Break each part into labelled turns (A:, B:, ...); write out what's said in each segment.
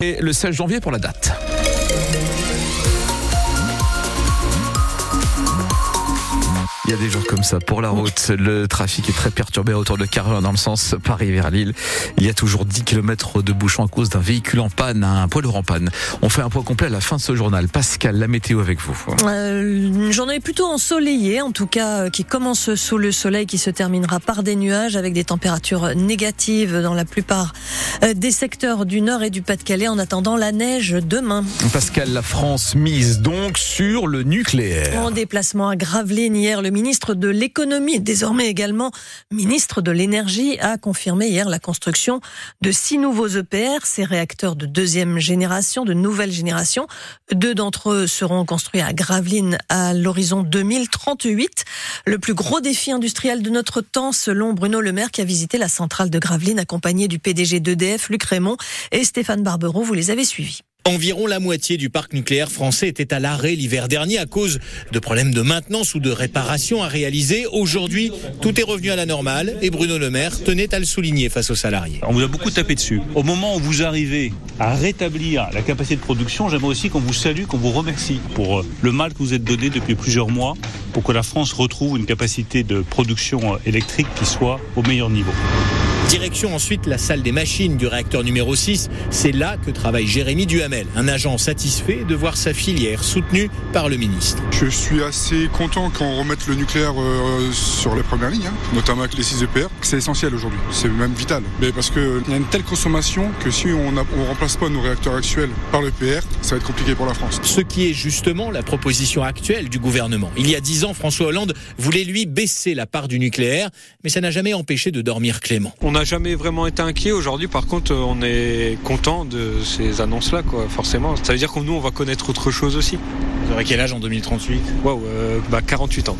A: Et le 16 janvier pour la date. Il y a des jours comme ça pour la route. Le trafic est très perturbé autour de Carolin dans le sens Paris vers Lille. Il y a toujours 10 km de bouchons à cause d'un véhicule en panne, un poids lourd en panne. On fait un point complet à la fin de ce journal. Pascal, la météo avec vous.
B: Euh, une journée plutôt ensoleillée, en tout cas euh, qui commence sous le soleil, qui se terminera par des nuages avec des températures négatives dans la plupart euh, des secteurs du nord et du Pas-de-Calais en attendant la neige demain.
A: Pascal, la France mise donc sur le nucléaire.
B: En déplacement à Gravelines hier, le ministre de l'économie, désormais également ministre de l'énergie, a confirmé hier la construction de six nouveaux EPR, ces réacteurs de deuxième génération, de nouvelle génération. Deux d'entre eux seront construits à Gravelines à l'horizon 2038. Le plus gros défi industriel de notre temps, selon Bruno Le Maire, qui a visité la centrale de Gravelines, accompagné du PDG d'EDF, Luc Raymond, et Stéphane Barbero. Vous les avez suivis.
C: Environ la moitié du parc nucléaire français était à l'arrêt l'hiver dernier à cause de problèmes de maintenance ou de réparation à réaliser. Aujourd'hui, tout est revenu à la normale et Bruno Le Maire tenait à le souligner face aux salariés.
D: On vous a beaucoup tapé dessus. Au moment où vous arrivez à rétablir la capacité de production, j'aimerais aussi qu'on vous salue, qu'on vous remercie pour euh, le mal que vous êtes donné depuis plusieurs mois pour que la France retrouve une capacité de production euh, électrique qui soit au meilleur niveau.
C: Direction ensuite la salle des machines du réacteur numéro 6. C'est là que travaille Jérémy Duhamel, un agent satisfait de voir sa filière soutenue par le ministre.
E: Je suis assez content qu'on remette le nucléaire euh, sur les premières lignes, hein, notamment avec les 6 EPR. C'est essentiel aujourd'hui, c'est même vital. Mais parce qu'il y a une telle consommation que si on ne remplace pas nos réacteurs actuels par l'EPR, ça va être compliqué pour la France.
C: Ce qui est justement la proposition actuelle du gouvernement. Il y a 10 ans, François Hollande voulait lui baisser la part du nucléaire, mais ça n'a jamais empêché de dormir Clément.
F: On n'a jamais vraiment été inquiet. Aujourd'hui, par contre, on est content de ces annonces-là, quoi. Forcément, ça veut dire que nous, on va connaître autre chose aussi.
C: Vous aurez quel âge en 2038
F: Waouh, euh, bah 48 ans.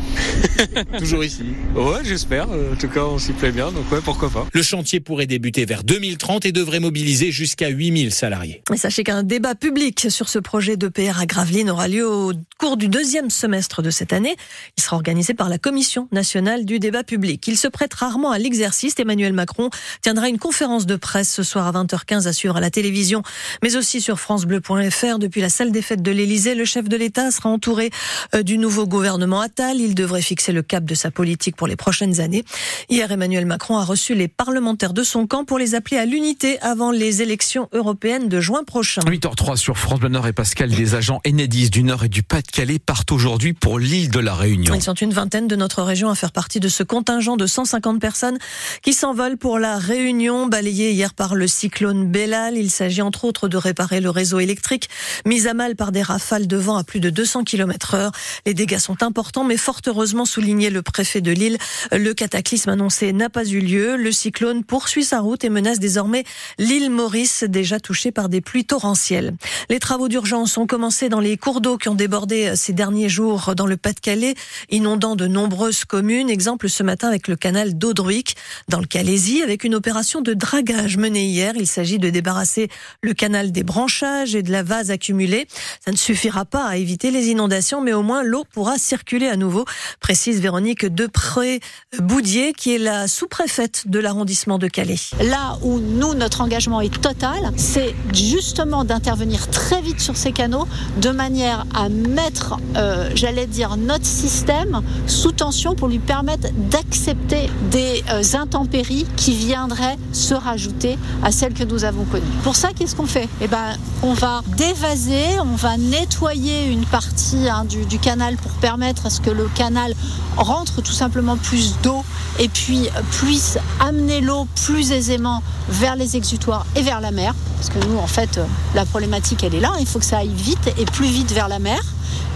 C: Toujours ici
F: Ouais, j'espère. En tout cas, on s'y plaît bien, donc ouais, pourquoi pas.
C: Le chantier pourrait débuter vers 2030 et devrait mobiliser jusqu'à 8000 salariés.
B: Et sachez qu'un débat public sur ce projet d'EPR à Gravelines aura lieu au cours du deuxième semestre de cette année. Il sera organisé par la Commission nationale du débat public. Il se prête rarement à l'exercice. Emmanuel Macron tiendra une conférence de presse ce soir à 20h15 à suivre à la télévision, mais aussi sur francebleu.fr. Depuis la salle des fêtes de l'Élysée, le chef de l'État sera entouré euh, du nouveau gouvernement Attal. Il devrait fixer le cap de sa politique pour les prochaines années. Hier, Emmanuel Macron a reçu les parlementaires de son camp pour les appeler à l'unité avant les élections européennes de juin prochain.
A: 8h03 sur France Bleu Nord et Pascal, des agents Enedis du Nord et du Pas-de-Calais partent aujourd'hui pour l'île de la Réunion.
B: Ils sont une vingtaine de notre région à faire partie de ce contingent de 150 personnes qui s'envolent pour la Réunion, balayée hier par le cyclone Bellal. Il s'agit entre autres de réparer le réseau électrique, mis à mal par des rafales de vent à plus de 200 km heure. Les dégâts sont importants, mais fort heureusement souligné le préfet de l'île, le cataclysme annoncé n'a pas eu lieu. Le cyclone poursuit sa route et menace désormais l'île Maurice, déjà touchée par des pluies torrentielles. Les travaux d'urgence ont commencé dans les cours d'eau qui ont débordé ces derniers jours dans le Pas-de-Calais, inondant de nombreuses communes. Exemple ce matin avec le canal d'Audruic, dans le Calaisie, avec une opération de dragage menée hier. Il s'agit de débarrasser le canal des branchages et de la vase accumulée. Ça ne suffira pas à éviter les inondations, mais au moins l'eau pourra circuler à nouveau, précise Véronique Depré-Boudier, qui est la sous-préfète de l'arrondissement de Calais.
G: Là où nous, notre engagement est total, c'est justement d'intervenir très vite sur ces canaux, de manière à mettre, euh, j'allais dire, notre système sous tension pour lui permettre d'accepter des euh, intempéries qui viendraient se rajouter à celles que nous avons connues. Pour ça, qu'est-ce qu'on fait? Eh ben, on va dévaser, on va nettoyer une partie hein, du, canal pour permettre à ce que le canal rentre tout simplement plus d'eau et puis puisse amener l'eau plus aisément vers les exutoires et vers la mer. Parce que nous, en fait, la problématique, elle est là. Il faut que ça aille vite et plus vite vers la mer.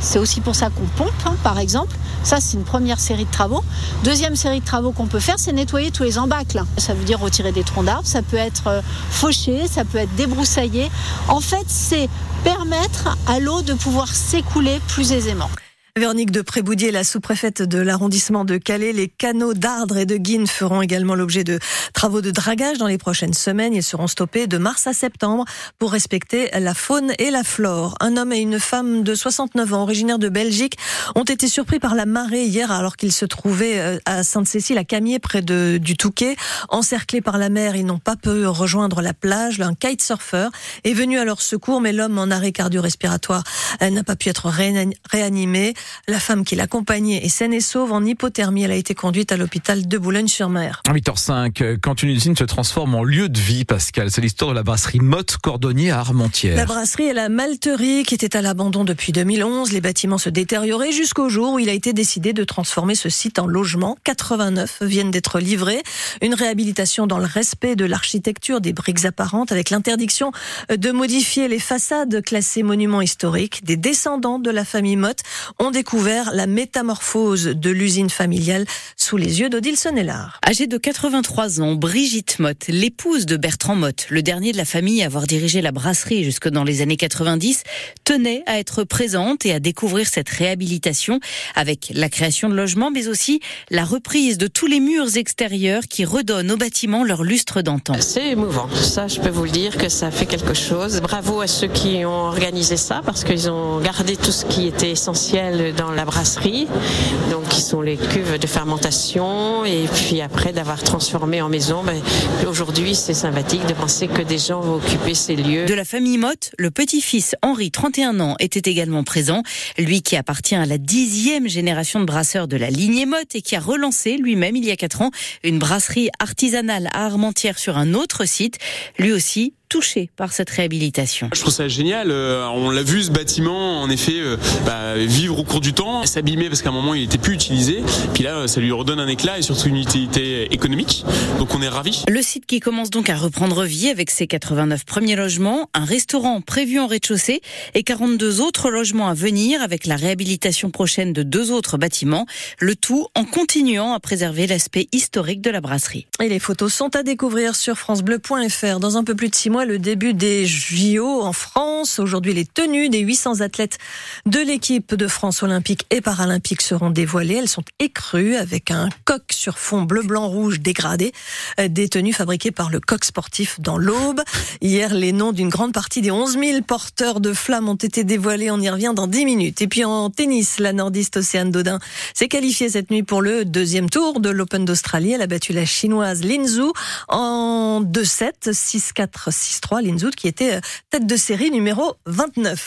G: C'est aussi pour ça qu'on pompe, hein, par exemple. Ça, c'est une première série de travaux. Deuxième série de travaux qu'on peut faire, c'est nettoyer tous les embâcles. Ça veut dire retirer des troncs d'arbres, ça peut être fauché, ça peut être débroussaillé. En fait, c'est permettre à l'eau de pouvoir s'écouler plus aisément.
B: Véronique de Préboudier, la sous-préfète de l'arrondissement de Calais, les canaux d'Ardre et de Guine feront également l'objet de travaux de dragage dans les prochaines semaines. Ils seront stoppés de mars à septembre pour respecter la faune et la flore. Un homme et une femme de 69 ans, originaires de Belgique, ont été surpris par la marée hier alors qu'ils se trouvaient euh, à Sainte-Cécile, à Camier, près de, du Touquet. Encerclés par la mer, ils n'ont pas pu rejoindre la plage. Un kitesurfer est venu à leur secours, mais l'homme en arrêt cardio-respiratoire euh, n'a pas pu être réanimé. La femme qui l'accompagnait est saine et sauve en hypothermie. Elle a été conduite à l'hôpital de Boulogne-sur-Mer.
A: 8h05, quand une usine se transforme en lieu de vie, Pascal, c'est l'histoire de la brasserie Motte Cordonnier à Armentières.
B: La brasserie et la malterie qui était à l'abandon depuis 2011. Les bâtiments se détérioraient jusqu'au jour où il a été décidé de transformer ce site en logement. 89 viennent d'être livrés. Une réhabilitation dans le respect de l'architecture des briques apparentes avec l'interdiction de modifier les façades classées monuments historiques. Des descendants de la famille Motte ont découvert la métamorphose de l'usine familiale sous les yeux d'Odile Sonnellard.
H: Âgée de 83 ans, Brigitte Motte, l'épouse de Bertrand Motte, le dernier de la famille à avoir dirigé la brasserie jusque dans les années 90, tenait à être présente et à découvrir cette réhabilitation avec la création de logements, mais aussi la reprise de tous les murs extérieurs qui redonnent au bâtiment leur lustre d'antan.
I: C'est émouvant, ça je peux vous le dire que ça fait quelque chose. Bravo à ceux qui ont organisé ça parce qu'ils ont gardé tout ce qui était essentiel dans la brasserie, donc qui sont les cuves de fermentation. Et puis après d'avoir transformé en maison, ben, aujourd'hui c'est sympathique de penser que des gens vont occuper ces lieux.
H: De la famille Motte, le petit-fils Henri, 31 ans, était également présent, lui qui appartient à la dixième génération de brasseurs de la lignée Motte et qui a relancé lui-même il y a quatre ans une brasserie artisanale à Armentières sur un autre site, lui aussi touché par cette réhabilitation.
J: Je trouve ça génial. Euh, on l'a vu ce bâtiment, en effet, euh, bah, vivre au cours du temps, s'abîmer parce qu'à un moment il était plus utilisé. Puis là, ça lui redonne un éclat et surtout une utilité économique. Donc on est ravis.
H: Le site qui commence donc à reprendre vie avec ses 89 premiers logements, un restaurant prévu en rez-de-chaussée et 42 autres logements à venir avec la réhabilitation prochaine de deux autres bâtiments. Le tout en continuant à préserver l'aspect historique de la brasserie.
B: Et les photos sont à découvrir sur francebleu.fr dans un peu plus de six mois le début des JO en France. Aujourd'hui, les tenues des 800 athlètes de l'équipe de France olympique et paralympique seront dévoilées. Elles sont écrues avec un coq sur fond bleu, blanc, rouge dégradé. Euh, des tenues fabriquées par le coq sportif dans l'Aube. Hier, les noms d'une grande partie des 11 000 porteurs de flammes ont été dévoilés. On y revient dans 10 minutes. Et puis en tennis, la nordiste Océane Dodin s'est qualifiée cette nuit pour le deuxième tour de l'Open d'Australie. Elle a battu la chinoise Lin Zhu en 2-7, 6-4, 6-3, Linzout qui était euh, tête de série numéro 29.